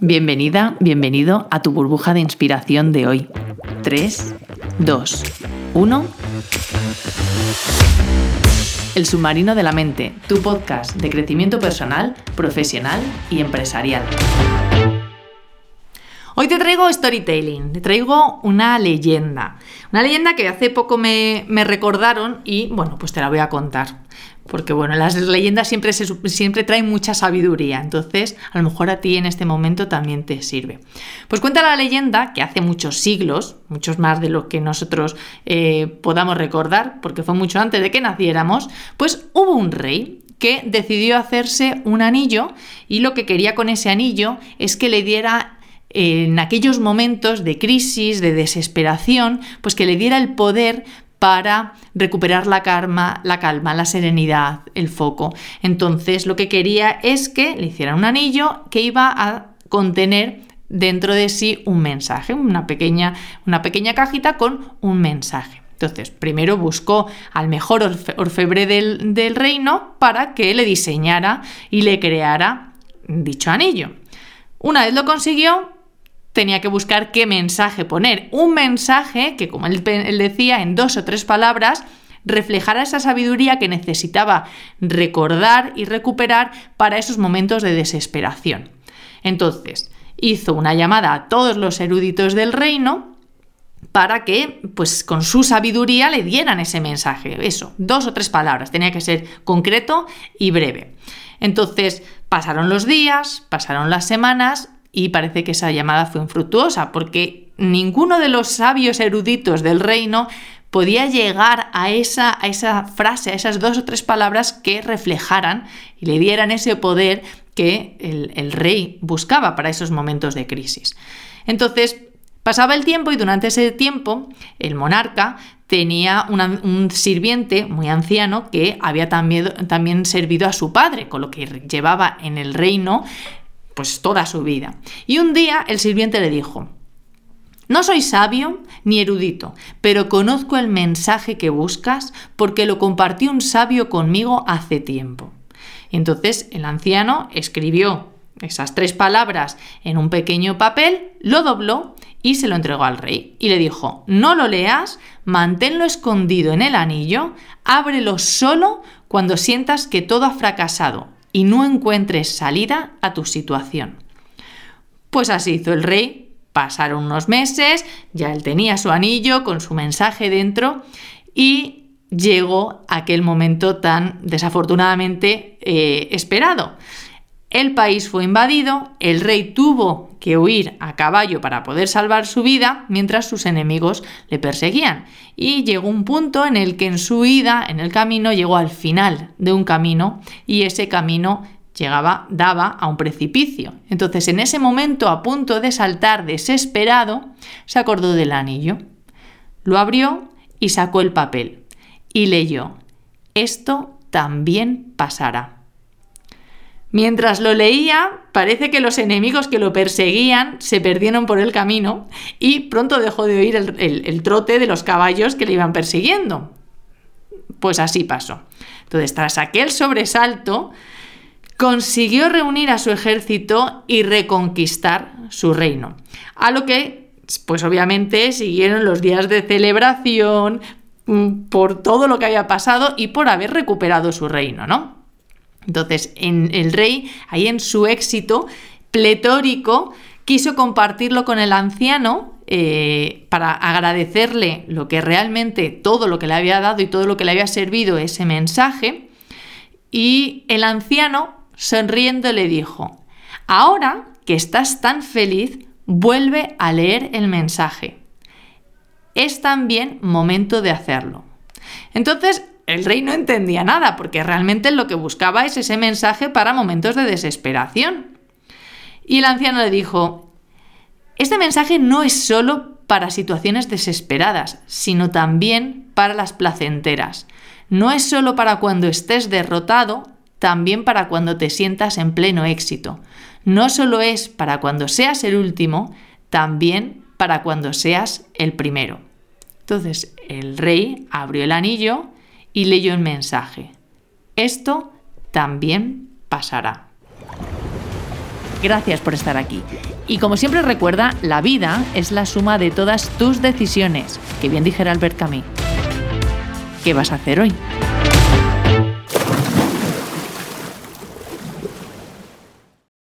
Bienvenida, bienvenido a tu burbuja de inspiración de hoy. 3, 2, 1. El submarino de la mente, tu podcast de crecimiento personal, profesional y empresarial. Hoy te traigo storytelling, te traigo una leyenda. Una leyenda que hace poco me, me recordaron y bueno, pues te la voy a contar porque bueno, las leyendas siempre, traen mucha sabiduría, entonces a lo mejor a ti en este momento también te sirve. Pues cuenta la leyenda que hace muchos siglos, muchos más de lo que nosotros eh, podamos recordar, porque fue mucho antes de que naciéramos, pues hubo un rey que decidió hacerse un anillo y lo que quería con ese anillo es que le diera en aquellos momentos de crisis, de desesperación, pues que le diera el poder para recuperar la calma, la calma, la serenidad, el foco. Entonces lo que quería es que le hicieran un anillo que iba a contener dentro de sí un mensaje, una pequeña, cajita con un mensaje. Entonces, primero buscó al mejor orfebre del reino para que le diseñara y le creara dicho anillo. Una vez lo consiguió, tenía que buscar qué mensaje poner. Un mensaje que, como él, decía, en dos o tres palabras, reflejara esa sabiduría que necesitaba recordar y recuperar para esos momentos de desesperación. Entonces, hizo una llamada a todos los eruditos del reino para que, pues con su sabiduría, le dieran ese mensaje. Eso, dos o tres palabras, tenía que ser concreto y breve. Entonces, pasaron los días, pasaron las semanas y parece que esa llamada fue infructuosa porque ninguno de los sabios eruditos del reino podía llegar a esa, a esa frase, a esas dos o tres palabras que reflejaran y le dieran ese poder que el, rey buscaba para esos momentos de crisis. Entonces, pasaba el tiempo y durante ese tiempo el monarca tenía un sirviente muy anciano que había también, también, servido a su padre, con lo que llevaba en el reino pues toda su vida. Y un día el sirviente le dijo, no soy sabio ni erudito, pero conozco el mensaje que buscas porque lo compartió un sabio conmigo hace tiempo. Entonces el anciano escribió esas tres palabras en un pequeño papel, lo dobló y se lo entregó al rey. Y le dijo, no lo leas, manténlo escondido en el anillo, ábrelo solo cuando sientas que todo ha fracasado y no encuentres salida a tu situación. Pues así hizo el rey, pasaron unos meses, ya él tenía su anillo con su mensaje dentro y llegó aquel momento tan desafortunadamente eh, esperado. El país fue invadido, el rey tuvo que huir a caballo para poder salvar su vida mientras sus enemigos le perseguían. Y llegó un punto en el que en su huida, en el camino, llegó al final de un camino y ese camino llegaba, daba a un precipicio. Entonces, en ese momento, a punto de saltar desesperado, se acordó del anillo. Lo abrió y sacó el papel y leyó, esto también pasará. Mientras lo leía, parece que los enemigos que lo perseguían se perdieron por el camino y pronto dejó de oír el, trote de los caballos que le iban persiguiendo. Pues así pasó. Entonces, tras aquel sobresalto, consiguió reunir a su ejército y reconquistar su reino. A lo que, pues obviamente, siguieron los días de celebración mm, por todo lo que había pasado y por haber recuperado su reino, ¿no? Entonces, en el rey, ahí en su éxito pletórico, quiso compartirlo con el anciano eh, para agradecerle lo que realmente, todo lo que le había dado y todo lo que le había servido ese mensaje. Y el anciano, sonriendo, le dijo, ahora que estás tan feliz, vuelve a leer el mensaje. Es también momento de hacerlo. Entonces, el rey no entendía nada, porque realmente lo que buscaba es ese mensaje para momentos de desesperación. Y el anciano le dijo, este mensaje no es solo para situaciones desesperadas, sino también para las placenteras. No es solo para cuando estés derrotado, también para cuando te sientas en pleno éxito. No solo es para cuando seas el último, también para cuando seas el primero. Entonces el rey abrió el anillo, y leyó el mensaje. Esto también pasará. Gracias por estar aquí. Y como siempre recuerda, la vida es la suma de todas tus decisiones, que bien dijera Albert Camus. ¿Qué vas a hacer hoy?